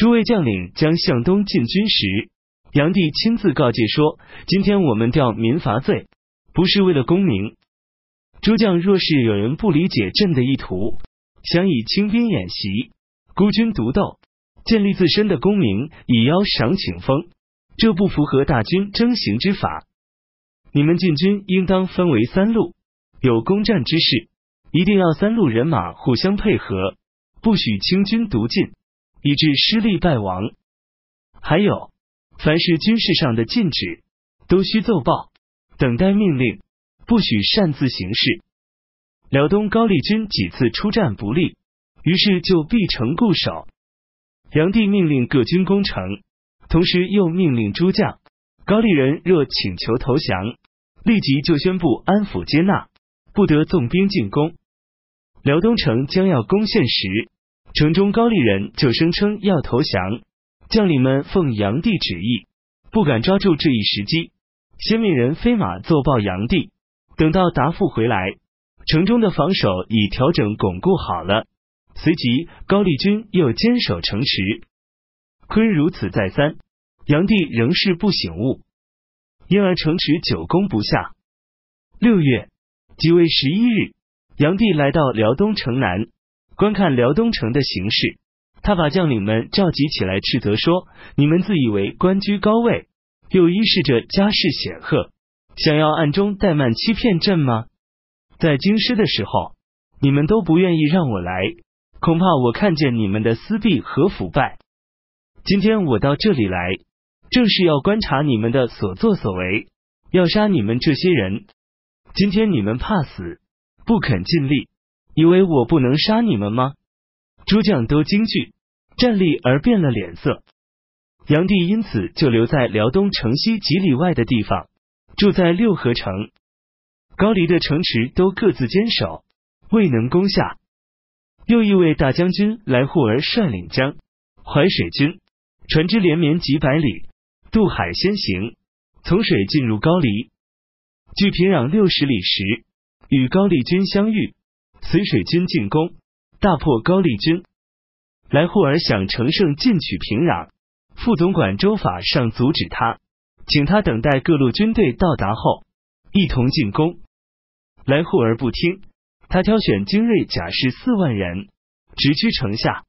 诸位将领将向东进军时，杨帝亲自告诫说：“今天我们调民伐罪，不是为了功名。诸将若是有人不理解朕的意图，想以轻兵演习，孤军独斗，建立自身的功名，以邀赏请封，这不符合大军征行之法。你们进军应当分为三路，有攻战之势，一定要三路人马互相配合，不许轻军独进。”以致失利败亡。还有，凡是军事上的禁止，都需奏报，等待命令，不许擅自行事。辽东高丽军几次出战不利，于是就闭城固守。炀帝命令各军攻城，同时又命令诸将：高丽人若请求投降，立即就宣布安抚接纳，不得纵兵进攻。辽东城将要攻陷时。城中高丽人就声称要投降，将领们奉炀帝旨意，不敢抓住这一时机，先命人飞马奏报炀帝。等到答复回来，城中的防守已调整巩固好了。随即高丽军又坚守城池。坤如此再三，炀帝仍是不醒悟，因而城池久攻不下。六月即位十一日，炀帝来到辽东城南。观看辽东城的形势，他把将领们召集起来，斥责说：“你们自以为官居高位，又依恃着家世显赫，想要暗中怠慢欺骗朕吗？在京师的时候，你们都不愿意让我来，恐怕我看见你们的私弊和腐败。今天我到这里来，正是要观察你们的所作所为，要杀你们这些人。今天你们怕死，不肯尽力。”以为我不能杀你们吗？诸将都惊惧，站立而变了脸色。炀帝因此就留在辽东城西几里外的地方，住在六合城。高丽的城池都各自坚守，未能攻下。又一位大将军来护儿率领江淮水军，船只连绵几百里，渡海先行，从水进入高丽。距平壤六十里时，与高丽军相遇。随水军进攻，大破高丽军。来护儿想乘胜进取平壤，副总管周法上阻止他，请他等待各路军队到达后，一同进攻。来护儿不听，他挑选精锐甲士四万人，直趋城下。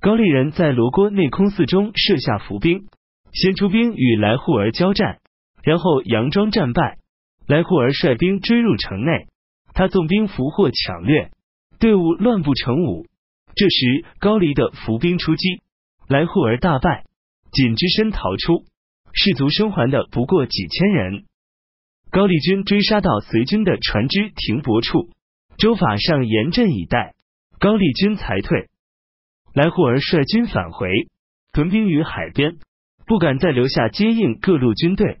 高丽人在罗锅内空寺中设下伏兵，先出兵与来护儿交战，然后佯装战败。来护儿率兵追入城内。他纵兵俘获抢掠，队伍乱不成伍。这时高丽的伏兵出击，来护儿大败，仅只身逃出，士卒生还的不过几千人。高丽军追杀到随军的船只停泊处，周法上严阵以待，高丽军才退。来护儿率军返回，屯兵于海边，不敢再留下接应各路军队。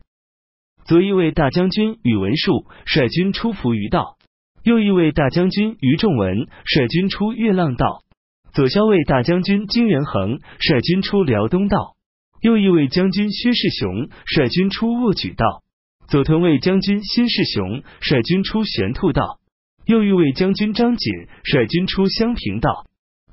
左一位大将军宇文述率军出伏于道。右一位大将军于仲文率军出月浪道，左骁卫大将军金元衡率军出辽东道，右一位将军薛世雄率军出沃举道，左屯卫将军辛世雄率军出玄兔道，右一位将军张锦率军出襄平道，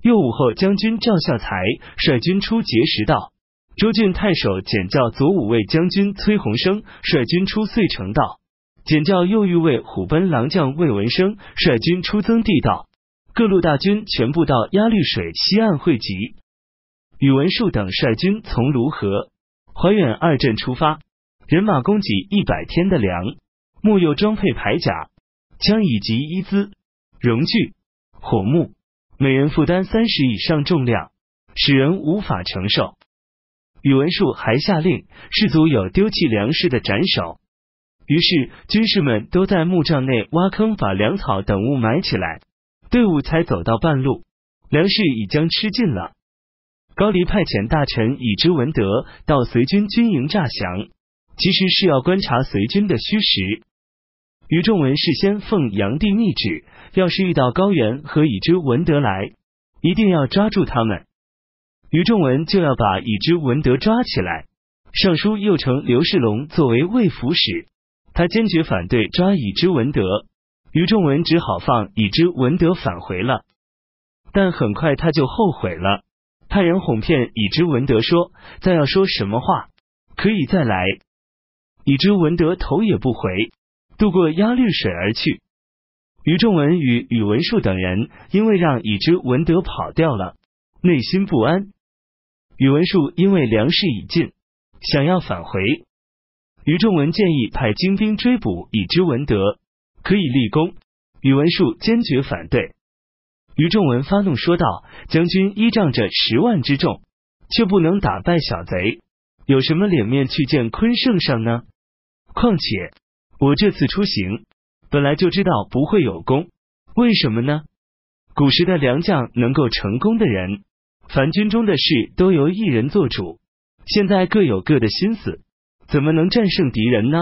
右武后将军赵孝才率军出碣石道，州郡太守简教左武卫将军崔洪生率军出遂城道。简教右御卫虎贲郎将魏文生率军出增地道，各路大军全部到鸭绿水西岸汇集。宇文述等率军从卢河、怀远二镇出发，人马供给一百天的粮，木又装配铠甲、枪以及衣资、戎具、火木，每人负担三十以上重量，使人无法承受。宇文述还下令，士卒有丢弃粮食的斩首。于是，军士们都在木帐内挖坑，把粮草等物埋起来。队伍才走到半路，粮食已将吃尽了。高黎派遣大臣以之文德到随军军营诈降，其实是要观察随军的虚实。于仲文事先奉炀帝密旨，要是遇到高原和以之文德来，一定要抓住他们。于仲文就要把以之文德抓起来。尚书右丞刘世龙作为卫府使。他坚决反对抓已知文德，于仲文只好放已知文德返回了。但很快他就后悔了，派人哄骗已知文德说：“再要说什么话，可以再来。”已知文德头也不回，渡过鸭绿水而去。于仲文与宇文述等人因为让已知文德跑掉了，内心不安。宇文述因为粮食已尽，想要返回。于仲文建议派精兵追捕以之文德，可以立功。宇文述坚决反对。于仲文发怒说道：“将军依仗着十万之众，却不能打败小贼，有什么脸面去见坤圣上呢？况且我这次出行本来就知道不会有功，为什么呢？古时的良将能够成功的人。”凡军中的事都由一人做主，现在各有各的心思，怎么能战胜敌人呢？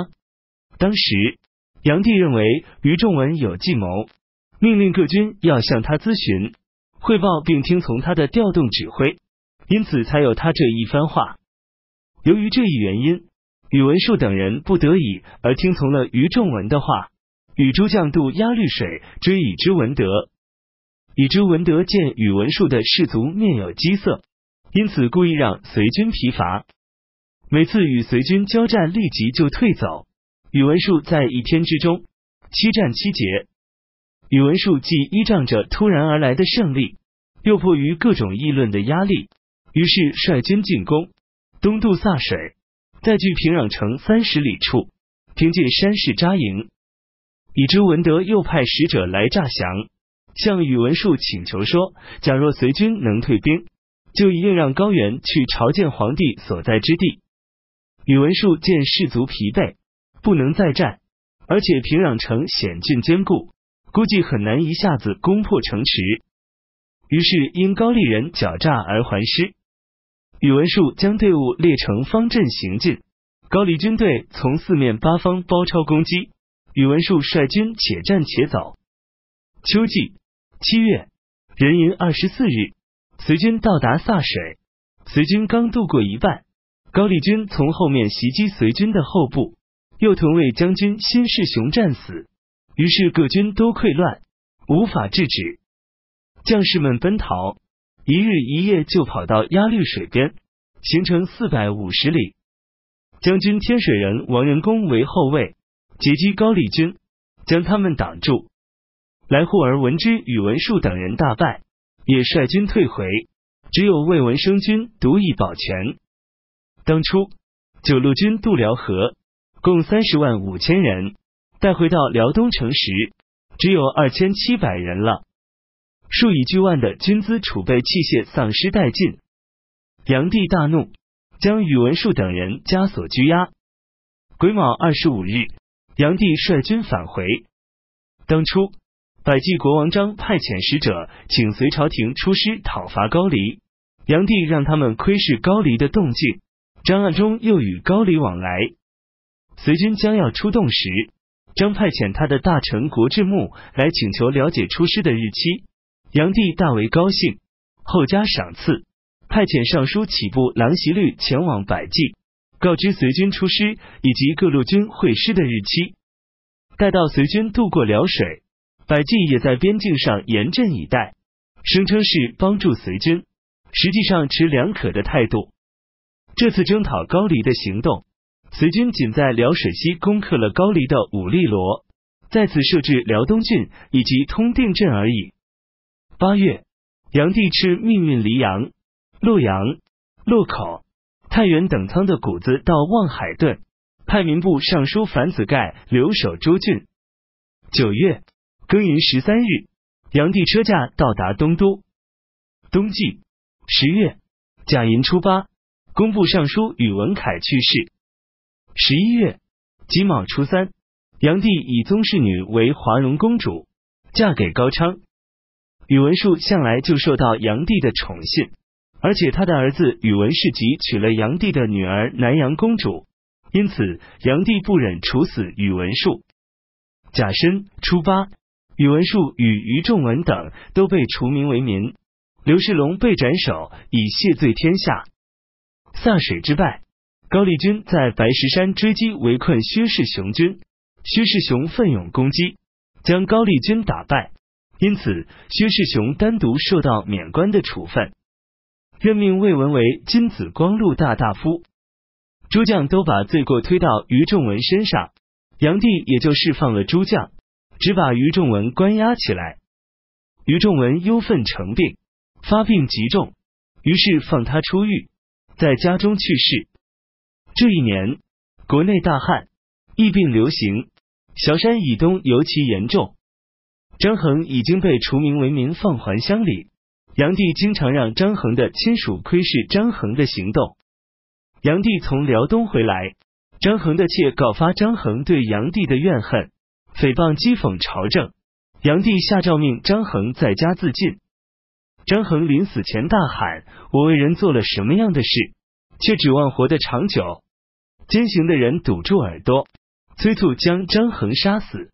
当时杨帝认为于仲文有计谋，命令各军要向他咨询汇报，并听从他的调动指挥，因此才有他这一番话。由于这一原因，宇文述等人不得已而听从了于仲文的话，与诸将渡鸭绿水追以之文德。以知文德见宇文述的士卒面有饥色，因此故意让随军疲乏。每次与随军交战，立即就退走。宇文述在一天之中七战七捷。宇文述既依仗着突然而来的胜利，又迫于各种议论的压力，于是率军进攻，东渡萨水，在距平壤城三十里处，凭借山势扎营。以知文德又派使者来诈降。向宇文述请求说：“假若随军能退兵，就一定让高原去朝见皇帝所在之地。”宇文述见士卒疲惫，不能再战，而且平壤城险峻坚固，估计很难一下子攻破城池。于是因高丽人狡诈而还师。宇文述将队伍列成方阵行进，高丽军队从四面八方包抄攻击。宇文述率军且战且走。秋季。七月壬寅二十四日，随军到达柞水。随军刚渡过一半，高丽军从后面袭击隋军的后部，右屯卫将军辛世雄战死。于是各军都溃乱，无法制止。将士们奔逃，一日一夜就跑到鸭绿水边，行程四百五十里。将军天水人王仁恭为后卫，截击高丽军，将他们挡住。来护儿闻之，宇文述等人大败，也率军退回，只有魏文生军独以保全。当初九路军渡辽河，共三十万五千人，带回到辽东城时，只有二千七百人了。数以巨万的军资储备器械丧失殆尽，炀帝大怒，将宇文述等人枷锁拘押。癸卯二十五日，炀帝率军返回。当初。百济国王张派遣使者，请随朝廷出师讨伐高丽。炀帝让他们窥视高丽的动静，张暗中又与高丽往来。隋军将要出动时，张派遣他的大臣国志木来请求了解出师的日期。炀帝大为高兴，后加赏赐，派遣尚书启部郎席律前往百济，告知随军出师以及各路军会师的日期。待到随军渡过辽水。百济也在边境上严阵以待，声称是帮助隋军，实际上持两可的态度。这次征讨高丽的行动，隋军仅在辽水西攻克了高丽的武力罗，再次设置辽东郡以及通定镇而已。八月，炀帝敕命运黎阳、洛阳、洛口、太原等仓的谷子到望海顿，派民部尚书樊子盖留守诸郡。九月。庚寅十三日，炀帝车驾到达东都。冬季十月甲寅初八，工部尚书宇文恺去世。十一月己卯初三，炀帝以宗室女为华容公主，嫁给高昌。宇文述向来就受到炀帝的宠信，而且他的儿子宇文士及娶了炀帝的女儿南阳公主，因此炀帝不忍处死宇文述。甲申初八。宇文述与于仲文等都被除名为民，刘世龙被斩首以谢罪天下。萨水之败，高丽军在白石山追击围困薛世雄军，薛世雄奋勇攻击，将高丽军打败，因此薛世雄单独受到免官的处分。任命魏文为金紫光禄大大夫。诸将都把罪过推到于仲文身上，炀帝也就释放了诸将，只把于仲文关押起来。于仲文忧愤成病，发病极重，于是放他出狱，在家中去世。这一年，国内大旱，疫病流行，小山以东尤其严重。张衡已经被除名为民，放还乡里。炀帝经常让张衡的亲属窥视张衡的行动。炀帝从辽东回来，张衡的妾告发张衡对炀帝的怨恨，诽谤讥讽朝政。炀帝下诏命张衡在家自尽。张衡临死前大喊：“我为人做了什么样的事，却指望活得长久？”监刑的人堵住耳朵，催促将张衡杀死。